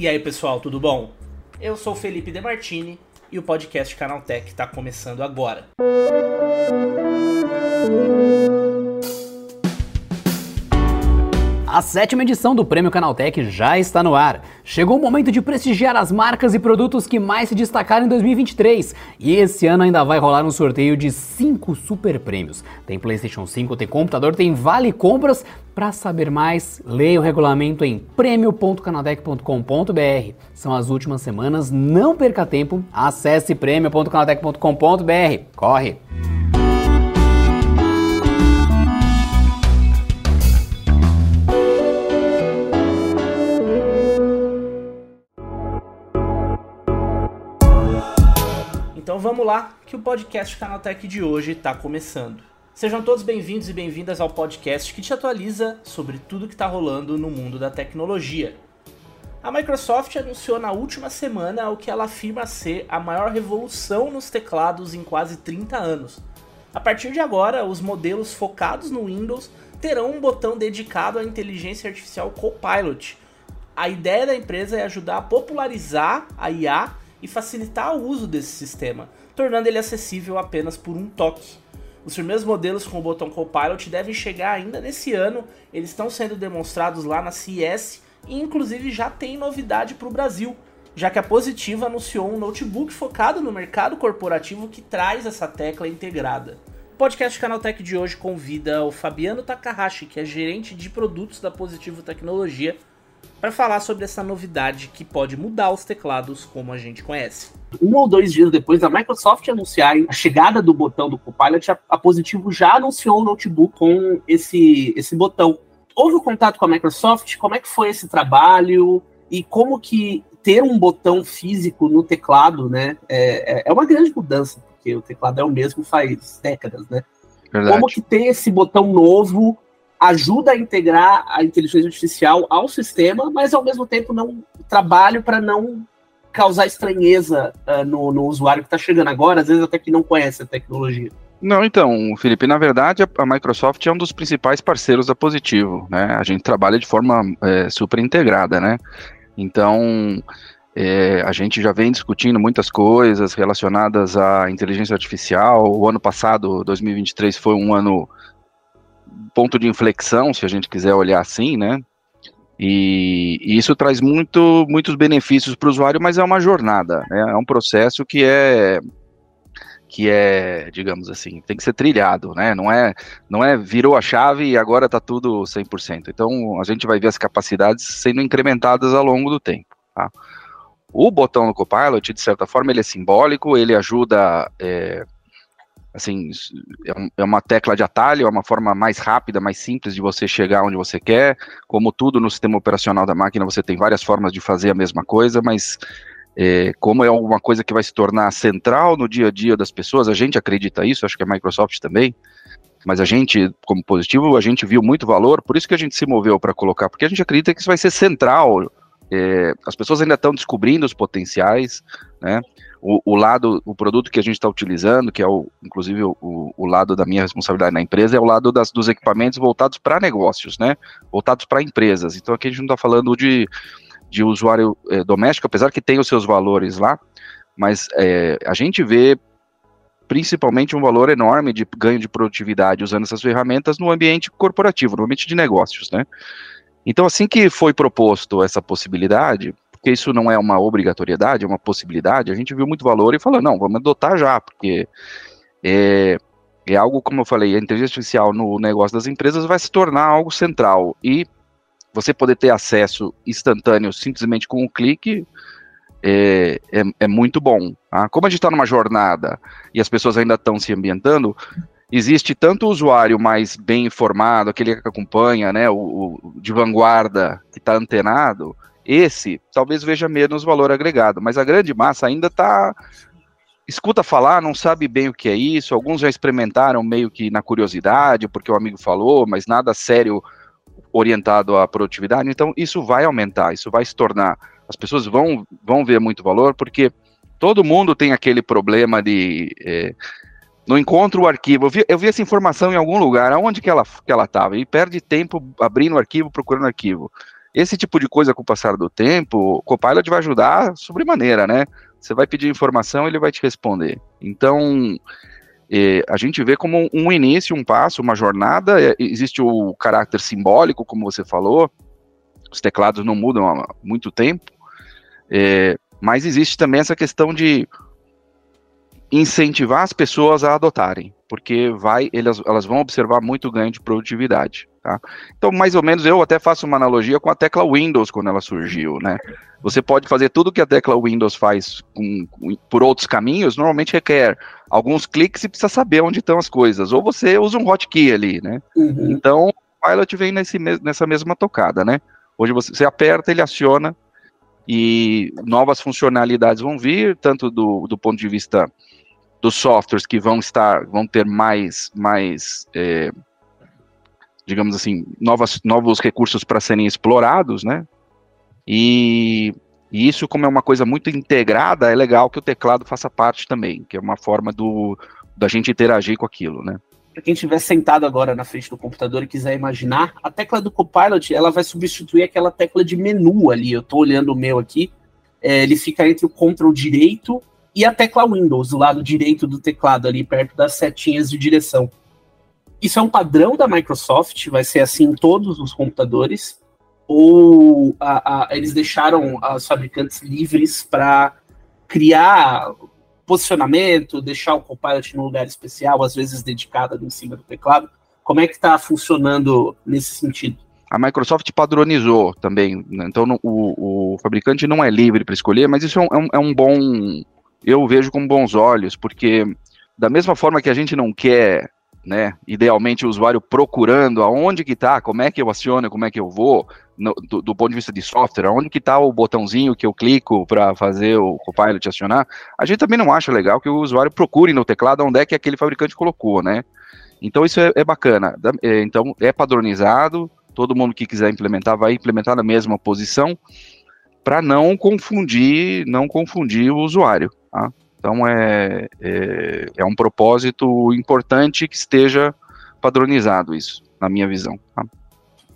E aí, pessoal, tudo bom? Eu sou Felipe Demartini e o podcast Canaltech está começando agora. A sétima edição do Prêmio Canaltech já está no ar. Chegou o momento de prestigiar as marcas e produtos que mais se destacaram em 2023. E esse ano ainda vai rolar um sorteio de 5 super prêmios. Tem PlayStation 5, tem computador, tem vale compras. Para saber mais, leia o regulamento em prêmio.canaltech.com.br. São as últimas semanas, não perca tempo. Acesse prêmio.canaltech.com.br. Corre! Vamos lá, que o podcast Canaltech de hoje está começando. Sejam todos bem-vindos e bem-vindas ao podcast que te atualiza sobre tudo que está rolando no mundo da tecnologia. A Microsoft anunciou na última semana o que ela afirma ser a maior revolução nos teclados em quase 30 anos. A partir de agora, os modelos focados no Windows terão um botão dedicado à inteligência artificial Copilot. A ideia da empresa é ajudar a popularizar a IA e facilitar o uso desse sistema, tornando ele acessível apenas por um toque. Os primeiros modelos com o botão Copilot devem chegar ainda nesse ano, eles estão sendo demonstrados lá na CES e inclusive já tem novidade para o Brasil, já que a Positiva anunciou um notebook focado no mercado corporativo que traz essa tecla integrada. O podcast Canaltech de hoje convida o Fabiano Takahashi, que é gerente de produtos da Positivo Tecnologia, para falar sobre essa novidade que pode mudar os teclados como a gente conhece. Um ou dois dias depois da Microsoft anunciar a chegada do botão do Copilot, a Positivo já anunciou um notebook com esse, esse botão. Houve um contato com a Microsoft? Como é que foi esse trabalho? E como que ter um botão físico no teclado, né, é, é, é uma grande mudança, porque o teclado é o mesmo faz décadas, né? Verdade. Como que ter esse botão novo ajuda a integrar a inteligência artificial ao sistema, mas ao mesmo tempo não trabalho para não causar estranheza uh, no, no, usuário que está chegando agora, às vezes até que não conhece a tecnologia. Não, então, Felipe, na verdade a, Microsoft é um dos principais parceiros da Positivo, né? A gente trabalha de forma é, super integrada, né? Então, é, a gente já vem discutindo muitas coisas relacionadas à inteligência artificial. O ano passado, 2023, foi um ano ponto de inflexão, se a gente quiser olhar assim, né? E, e isso traz muito, muitos benefícios para o usuário, mas é uma jornada, né? é um processo que é que é, digamos assim, tem que ser trilhado, né? Não é, não é virou a chave e agora está tudo 100%. Então, a gente vai ver as capacidades sendo incrementadas ao longo do tempo, tá? O botão no Copilot, de certa forma, ele é simbólico, ele ajuda é, assim, é, é uma tecla de atalho, é uma forma mais rápida, mais simples de você chegar onde você quer. Como tudo no sistema operacional da máquina, você tem várias formas de fazer a mesma coisa, mas é, como é alguma coisa que vai se tornar central no dia a dia das pessoas, a gente acredita isso, acho que a Microsoft também, mas a gente, como positivo, a gente viu muito valor, por isso que a gente se moveu para colocar, porque a gente acredita que isso vai ser central. É, as pessoas ainda estão descobrindo os potenciais, né? O, o, lado, o produto que a gente está utilizando, que é o, inclusive o, o, lado da minha responsabilidade na empresa, é o lado das, dos equipamentos voltados para negócios, né? Voltados para empresas. Então aqui a gente não está falando de, de usuário é, doméstico, apesar que tem os seus valores lá, mas é, a gente vê principalmente um valor enorme de ganho de produtividade usando essas ferramentas no ambiente corporativo, no ambiente de negócios, né? Então, assim que foi proposto essa possibilidade, porque isso não é uma obrigatoriedade, é uma possibilidade, a gente viu muito valor e falou, não, vamos adotar já, porque é, é algo, como eu falei, a inteligência artificial no negócio das empresas vai se tornar algo central, e você poder ter acesso instantâneo simplesmente com um clique é, é, é muito bom. Tá? Como a gente está numa jornada e as pessoas ainda estão se ambientando, existe tanto o usuário mais bem informado, aquele que acompanha, né, o, o de vanguarda, que está antenado, esse talvez veja menos valor agregado, mas a grande massa ainda está escuta falar, não sabe bem o que é isso. Alguns já experimentaram meio que na curiosidade, porque o amigo falou, mas nada sério orientado à produtividade. Então, isso vai aumentar, isso vai se tornar. As pessoas vão, vão ver muito valor, porque todo mundo tem aquele problema de. É, não encontro o arquivo. Eu vi, eu vi, essa informação em algum lugar, aonde que ela estava? Que ela e perde tempo abrindo o arquivo, procurando arquivo. Esse tipo de coisa com o passar do tempo, o Copilot vai ajudar sobremaneira, né? Você vai pedir informação, ele vai te responder. Então, é, a gente vê como um início, um passo, uma jornada. É, existe o caráter simbólico, como você falou, os teclados não mudam há muito tempo, é, mas existe também essa questão de incentivar as pessoas a adotarem, porque vai, elas, elas vão observar muito ganho de produtividade. Tá? Então, mais ou menos, eu até faço uma analogia com a tecla Windows quando ela surgiu, né? Você pode fazer tudo que a tecla Windows faz com, com, por outros caminhos, normalmente requer alguns cliques e precisa saber onde estão as coisas. Ou você usa um hotkey ali, né? Uhum. Então, o Pilot vem nesse, nessa mesma tocada, né? Hoje você, você aperta, ele aciona e novas funcionalidades vão vir, tanto do, do ponto de vista dos softwares que vão estar, vão ter mais, mais é, digamos assim, novas, novos recursos para serem explorados, né? E, e, isso, como é uma coisa muito integrada, é legal que o teclado faça parte também, que é uma forma do, da gente interagir com aquilo, né? Para quem estiver sentado agora na frente do computador e quiser imaginar, a tecla do Copilot ela vai substituir aquela tecla de menu ali. Eu estou olhando o meu aqui, é, ele fica entre o Ctrl direito e a tecla Windows, do lado direito do teclado, ali perto das setinhas de direção. Isso é um padrão da Microsoft, vai ser assim em todos os computadores, ou a, a, eles deixaram os fabricantes livres para criar posicionamento, deixar o Copilot num lugar especial, às vezes dedicado ali em cima do teclado. Como é que está funcionando nesse sentido? A Microsoft padronizou também, né? então o, o, fabricante não é livre para escolher, mas isso é um, é um é bom, eu vejo com bons olhos, porque da mesma forma que a gente não quer né? Idealmente o usuário procurando aonde que está, como é que eu aciono, como é que eu vou, no, do, do, ponto de vista de software, aonde que está o botãozinho que eu clico para fazer o Copilot acionar. A gente também não acha legal que o usuário procure no teclado onde é que aquele fabricante colocou, né? Então isso é, é bacana. É, então é padronizado, todo mundo que quiser implementar vai implementar na mesma posição para não confundir, não confundir o usuário. Tá? Então é, é, é, um propósito importante que esteja padronizado isso, na minha visão. Tá?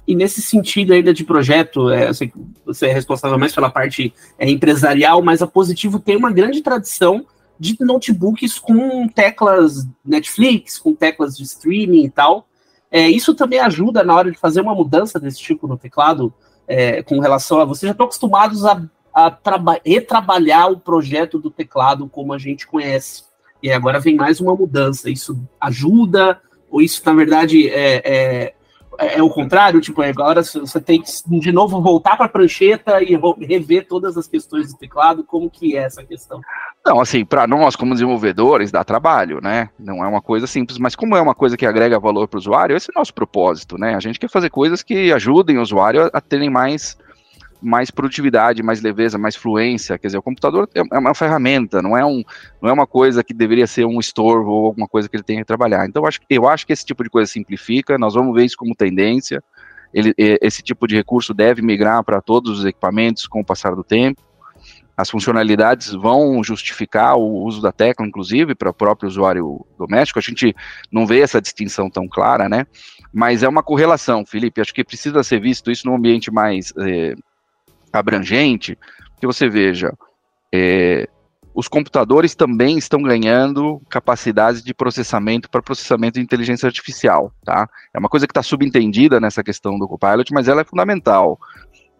E nesse sentido ainda de projeto, é, eu sei que você é responsável mais pela parte é, empresarial, mas a Positivo tem uma grande tradição de notebooks com teclas Netflix, com teclas de streaming e tal. É, isso também ajuda na hora de fazer uma mudança desse tipo no teclado, é, com relação a vocês já estão acostumados a a retrabalhar o projeto do teclado como a gente conhece. E agora vem mais uma mudança. Isso ajuda, ou isso, na verdade, é, é, é, é o contrário? Tipo, agora você tem que, de novo, voltar para a prancheta e rever todas as questões do teclado. Como que é essa questão? Não, assim, para nós, como desenvolvedores, dá trabalho, né? Não é uma coisa simples, mas como é uma coisa que agrega valor para o usuário, esse é o nosso propósito, né? A gente quer fazer coisas que ajudem o usuário a terem mais mais produtividade, mais leveza, mais fluência. Quer dizer, o computador é, é uma ferramenta, não é, um, não é uma coisa que deveria ser um estorvo ou alguma coisa que ele tenha que trabalhar. Então, eu acho, eu acho que esse tipo de coisa simplifica, nós vamos ver isso como tendência. Ele, esse tipo de recurso deve migrar para todos os equipamentos com o passar do tempo. As funcionalidades vão justificar o uso da tecla, inclusive, para o próprio usuário doméstico. A gente não vê essa distinção tão clara, né? Mas é uma correlação, Felipe. Acho que precisa ser visto isso num ambiente mais eh, abrangente, que você veja, é, os computadores também estão ganhando capacidades de processamento para processamento de inteligência artificial, tá? É uma coisa que está subentendida nessa questão do Copilot, mas ela é fundamental.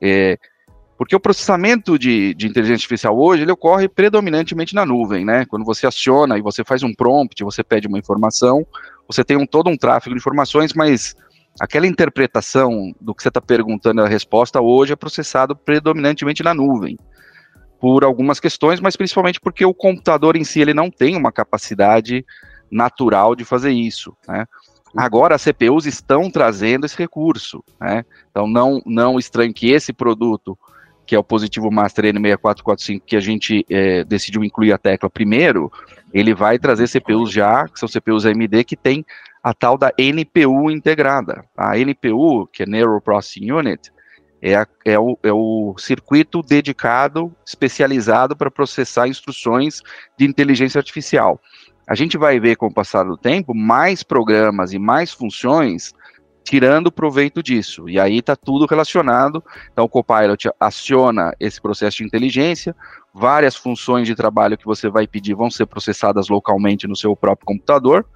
É, porque o processamento de, de, inteligência artificial hoje, ele ocorre predominantemente na nuvem, né? Quando você aciona e você faz um prompt, você pede uma informação, você tem um, todo um tráfego de informações, mas aquela interpretação do que você está perguntando, a resposta hoje é processado predominantemente na nuvem, por algumas questões, mas principalmente porque o computador em si ele não tem uma capacidade natural de fazer isso, né? Agora as CPUs estão trazendo esse recurso, né? Então não não estranho que esse produto que é o positivo Master N6445 que a gente é, decidiu incluir a tecla primeiro, ele vai trazer CPUs já, que são CPUs AMD que tem a tal da NPU integrada. A NPU, que é Neural Processing Unit, é, a, é, o, é o circuito dedicado, especializado para processar instruções de inteligência artificial. A gente vai ver com o passar do tempo mais programas e mais funções tirando proveito disso. E aí está tudo relacionado. Então, o Copilot aciona esse processo de inteligência, várias funções de trabalho que você vai pedir vão ser processadas localmente no seu próprio computador,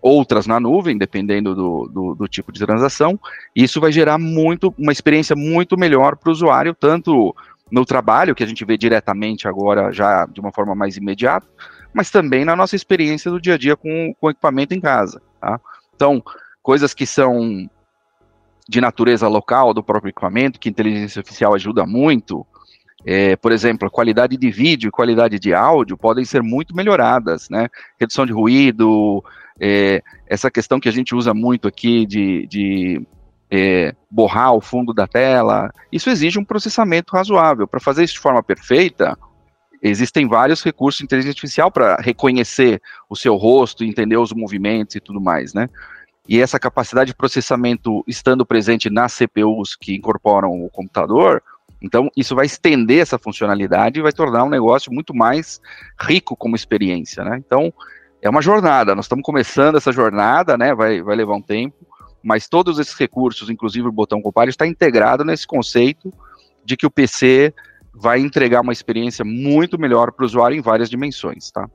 outras na nuvem, dependendo do, do, do tipo de transação. Isso vai gerar muito, uma experiência muito melhor para o usuário, tanto no trabalho, que a gente vê diretamente agora, já de uma forma mais imediata, mas também na nossa experiência do dia a dia com, com o equipamento em casa. Tá? Então, coisas que são de natureza local do próprio equipamento, que a inteligência artificial ajuda muito, é, por exemplo, a qualidade de vídeo e qualidade de áudio podem ser muito melhoradas, né? Redução de ruído, é, essa questão que a gente usa muito aqui de, de é, borrar o fundo da tela, isso exige um processamento razoável. Para fazer isso de forma perfeita, existem vários recursos de inteligência artificial para reconhecer o seu rosto, entender os movimentos e tudo mais, né? e essa capacidade de processamento estando presente nas CPUs que incorporam o computador, então isso vai estender essa funcionalidade e vai tornar um negócio muito mais rico como experiência, né? Então é uma jornada, nós estamos começando essa jornada, né? Vai, vai levar um tempo, mas todos esses recursos, inclusive o botão Copilot, está integrado nesse conceito de que o PC vai entregar uma experiência muito melhor para o usuário em várias dimensões, tá?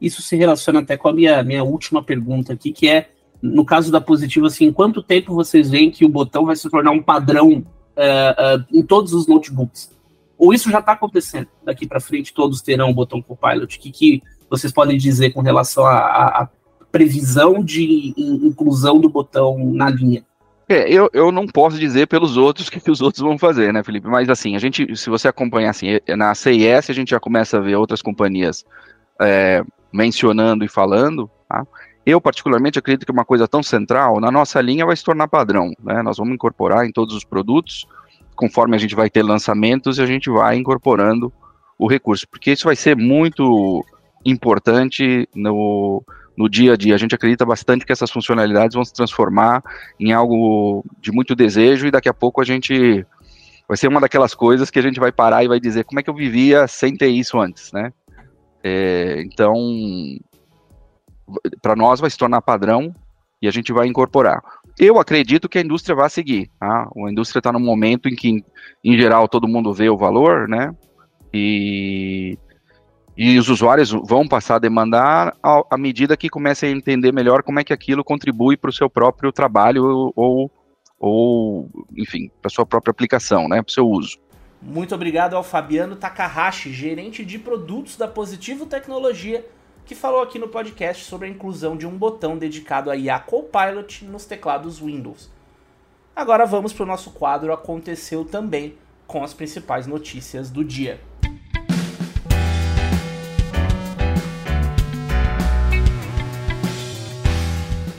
Isso se relaciona até com a minha, minha última pergunta aqui, que é no caso da Positivo, assim, quanto tempo vocês veem que o botão vai se tornar um padrão é, é, em todos os notebooks? Ou isso já está acontecendo? Daqui para frente todos terão o botão Copilot? O que, que vocês podem dizer com relação à previsão de inclusão do botão na linha? É, eu, eu não posso dizer pelos outros o que, que, os outros vão fazer, né, Felipe? Mas assim, a gente, se você acompanhar assim, na CIS a gente já começa a ver outras companhias é, mencionando e falando, tá? Eu, particularmente, acredito que uma coisa tão central, na nossa linha, vai se tornar padrão. Né? Nós vamos incorporar em todos os produtos, conforme a gente vai ter lançamentos, e a gente vai incorporando o recurso, porque isso vai ser muito importante no, no dia a dia. A gente acredita bastante que essas funcionalidades vão se transformar em algo de muito desejo, e daqui a pouco a gente vai ser uma daquelas coisas que a gente vai parar e vai dizer como é que eu vivia sem ter isso antes, né? É, então, para nós vai se tornar padrão e a gente vai incorporar. Eu acredito que a indústria vai seguir. Tá? A indústria está num momento em que, em geral, todo mundo vê o valor, né? E, e os usuários vão passar a demandar à medida que comecem a entender melhor como é que aquilo contribui para o seu próprio trabalho ou, ou enfim, para sua própria aplicação, né? Para o seu uso. Muito obrigado ao Fabiano Takahashi, gerente de produtos da Positivo Tecnologia que falou aqui no podcast sobre a inclusão de um botão dedicado a IA Copilot nos teclados Windows. Agora vamos para o nosso quadro Aconteceu Também, com as principais notícias do dia.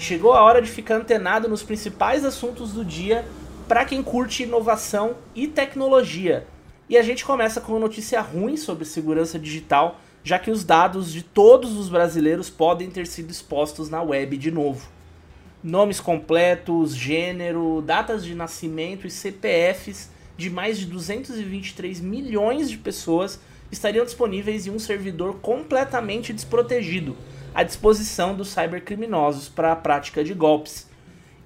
Chegou a hora de ficar antenado nos principais assuntos do dia para quem curte inovação e tecnologia. E a gente começa com uma notícia ruim sobre segurança digital já que os dados de todos os brasileiros podem ter sido expostos na web de novo. Nomes completos, gênero, datas de nascimento e CPFs de mais de 223 milhões de pessoas estariam disponíveis em um servidor completamente desprotegido, à disposição dos cybercriminosos para a prática de golpes.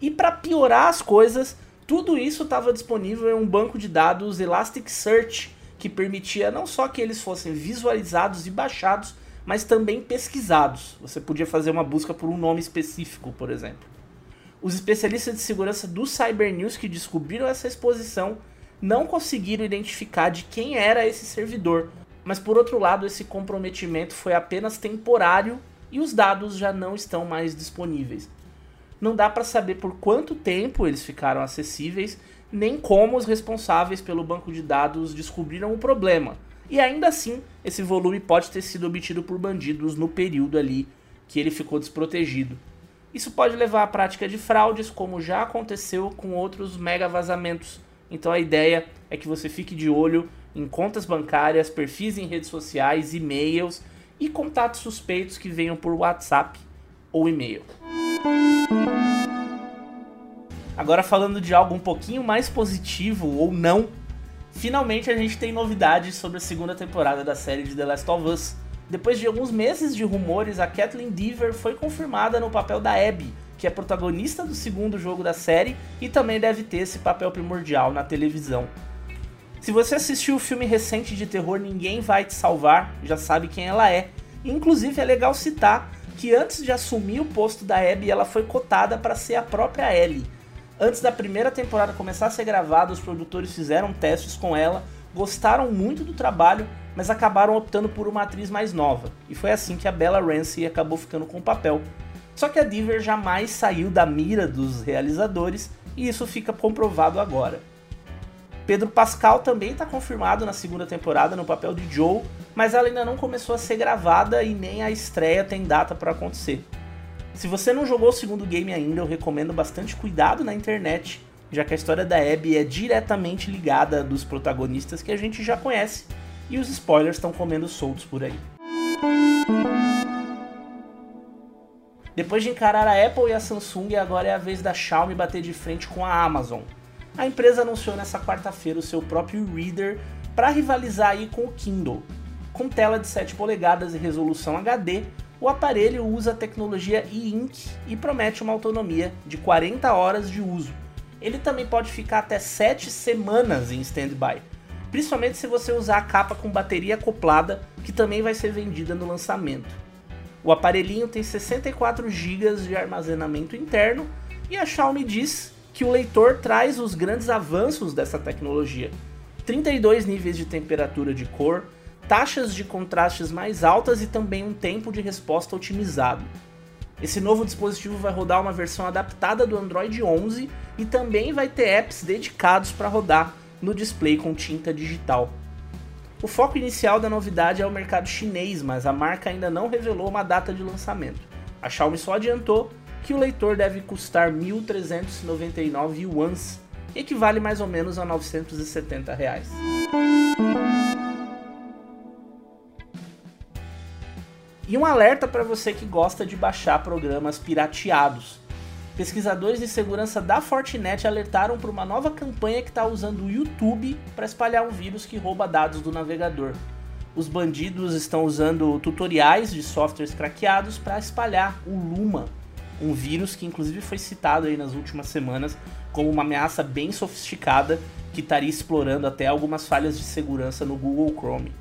E para piorar as coisas, tudo isso estava disponível em um banco de dados Elasticsearch que permitia não só que eles fossem visualizados e baixados, mas também pesquisados. Você podia fazer uma busca por um nome específico, por exemplo. Os especialistas de segurança do Cybernews que descobriram essa exposição não conseguiram identificar de quem era esse servidor, mas por outro lado, esse comprometimento foi apenas temporário e os dados já não estão mais disponíveis. Não dá para saber por quanto tempo eles ficaram acessíveis nem como os responsáveis pelo banco de dados descobriram o problema. E ainda assim, esse volume pode ter sido obtido por bandidos no período ali que ele ficou desprotegido. Isso pode levar à prática de fraudes, como já aconteceu com outros mega vazamentos. Então a ideia é que você fique de olho em contas bancárias, perfis em redes sociais, e-mails e contatos suspeitos que venham por WhatsApp ou e-mail. Agora falando de algo um pouquinho mais positivo ou não, finalmente a gente tem novidades sobre a segunda temporada da série de The Last of Us. Depois de alguns meses de rumores, a Kathleen Dever foi confirmada no papel da Abby, que é protagonista do segundo jogo da série e também deve ter esse papel primordial na televisão. Se você assistiu o filme recente de terror Ninguém Vai Te Salvar, já sabe quem ela é. Inclusive é legal citar que antes de assumir o posto da Abby, ela foi cotada para ser a própria Ellie. Antes da primeira temporada começar a ser gravada, os produtores fizeram testes com ela, gostaram muito do trabalho, mas acabaram optando por uma atriz mais nova. E foi assim que a Bella Ramsey acabou ficando com o papel. Só que a Diver jamais saiu da mira dos realizadores e isso fica comprovado agora. Pedro Pascal também está confirmado na segunda temporada no papel de Joe, mas ela ainda não começou a ser gravada e nem a estreia tem data para acontecer. Se você não jogou o segundo game ainda, eu recomendo bastante cuidado na internet, já que a história da Abby é diretamente ligada dos protagonistas que a gente já conhece e os spoilers estão comendo soltos por aí. Depois de encarar a Apple e a Samsung, agora é a vez da Xiaomi bater de frente com a Amazon. A empresa anunciou nessa quarta-feira o seu próprio Reader para rivalizar aí com o Kindle. Com tela de 7 polegadas e resolução HD, o aparelho usa a tecnologia e-ink e promete uma autonomia de 40 horas de uso. Ele também pode ficar até 7 semanas em standby, principalmente se você usar a capa com bateria acoplada, que também vai ser vendida no lançamento. O aparelhinho tem 64 GB de armazenamento interno e a Xiaomi diz que o leitor traz os grandes avanços dessa tecnologia. 32 níveis de temperatura de cor, taxas de contrastes mais altas e também um tempo de resposta otimizado. Esse novo dispositivo vai rodar uma versão adaptada do Android 11 e também vai ter apps dedicados para rodar no display com tinta digital. O foco inicial da novidade é o mercado chinês, mas a marca ainda não revelou uma data de lançamento. A Xiaomi só adiantou que o leitor deve custar 1.399 yuans, equivale mais ou menos a 970 reais. E um alerta para você que gosta de baixar programas pirateados. Pesquisadores de segurança da Fortinet alertaram para uma nova campanha que está usando o YouTube para espalhar um vírus que rouba dados do navegador. Os bandidos estão usando tutoriais de softwares craqueados para espalhar o Luma, um vírus que inclusive foi citado aí nas últimas semanas como uma ameaça bem sofisticada que estaria explorando até algumas falhas de segurança no Google Chrome.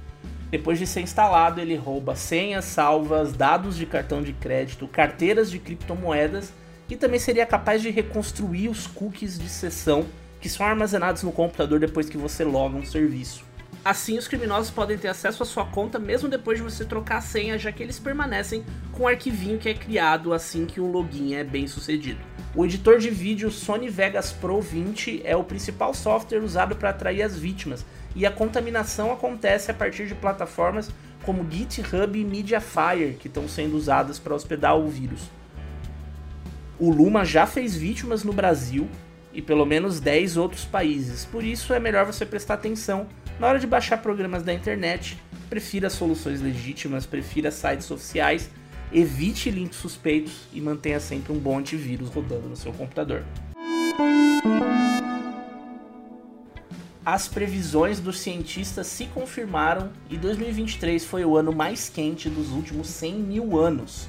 Depois de ser instalado, ele rouba senhas salvas, dados de cartão de crédito, carteiras de criptomoedas e também seria capaz de reconstruir os cookies de sessão que são armazenados no computador depois que você loga um serviço. Assim, os criminosos podem ter acesso à sua conta mesmo depois de você trocar a senha, já que eles permanecem com o arquivinho que é criado assim que o login é bem sucedido. O editor de vídeo Sony Vegas Pro 20 é o principal software usado para atrair as vítimas, e a contaminação acontece a partir de plataformas como GitHub e Mediafire, que estão sendo usadas para hospedar o vírus. O Luma já fez vítimas no Brasil e pelo menos 10 outros países, por isso é melhor você prestar atenção na hora de baixar programas da internet. Prefira soluções legítimas, prefira sites oficiais, evite links suspeitos e mantenha sempre um bom antivírus rodando no seu computador. As previsões dos cientistas se confirmaram e 2023 foi o ano mais quente dos últimos 100 mil anos.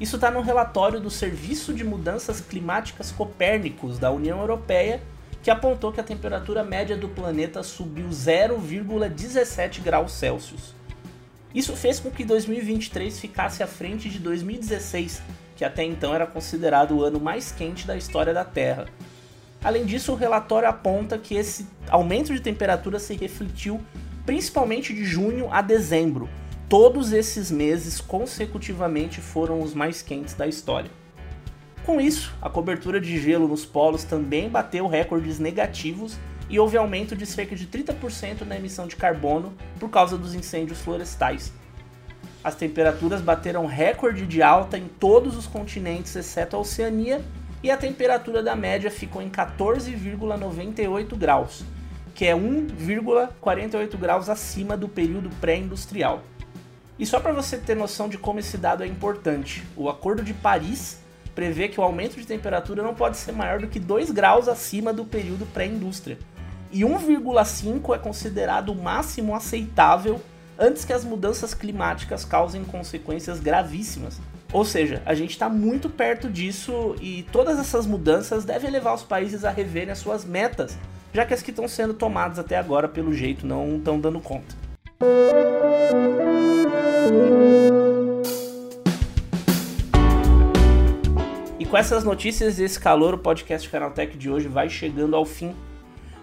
Isso está no relatório do Serviço de Mudanças Climáticas Copérnicos da União Europeia, que apontou que a temperatura média do planeta subiu 0,17 graus Celsius. Isso fez com que 2023 ficasse à frente de 2016, que até então era considerado o ano mais quente da história da Terra. Além disso, o relatório aponta que esse aumento de temperatura se refletiu principalmente de junho a dezembro, Todos esses meses consecutivamente foram os mais quentes da história. Com isso, a cobertura de gelo nos polos também bateu recordes negativos e houve aumento de cerca de 30% na emissão de carbono por causa dos incêndios florestais. As temperaturas bateram recorde de alta em todos os continentes exceto a Oceania e a temperatura da média ficou em 14,98 graus, que é 1,48 graus acima do período pré-industrial. E só para você ter noção de como esse dado é importante, o Acordo de Paris prevê que o aumento de temperatura não pode ser maior do que 2 graus acima do período pré-indústria. E 1,5 é considerado o máximo aceitável antes que as mudanças climáticas causem consequências gravíssimas, Ou seja, a gente está muito perto disso e todas essas mudanças devem levar os países a reverem as suas metas, já que as que estão sendo tomadas até agora, pelo jeito, não estão dando conta. E com essas notícias e esse calor, o podcast Canaltech de hoje vai chegando ao fim.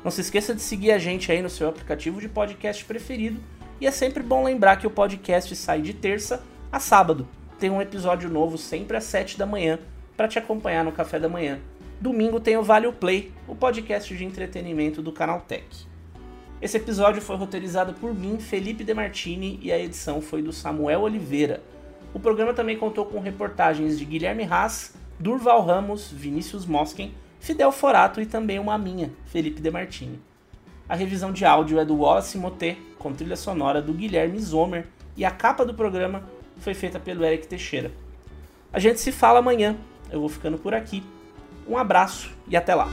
Não se esqueça de seguir a gente aí no seu aplicativo de podcast preferido. E é sempre bom lembrar que o podcast sai de terça a sábado. Tem um episódio novo sempre às 7 da manhã para te acompanhar no café da manhã. Domingo tem o Vale o Play, o podcast de entretenimento do Canaltech. Esse episódio foi roteirizado por mim, Felipe Demartini, e a edição foi do Samuel Oliveira. O programa também contou com reportagens de Guilherme Haas, Durval Ramos, Vinícius Mosken, Fidel Forato e também uma minha, Felipe Demartini. A revisão de áudio é do Wallace Moté, com trilha sonora do Guilherme Zomer, e a capa do programa foi feita pelo Eric Teixeira. A gente se fala amanhã. Eu vou ficando por aqui. Um abraço e até lá.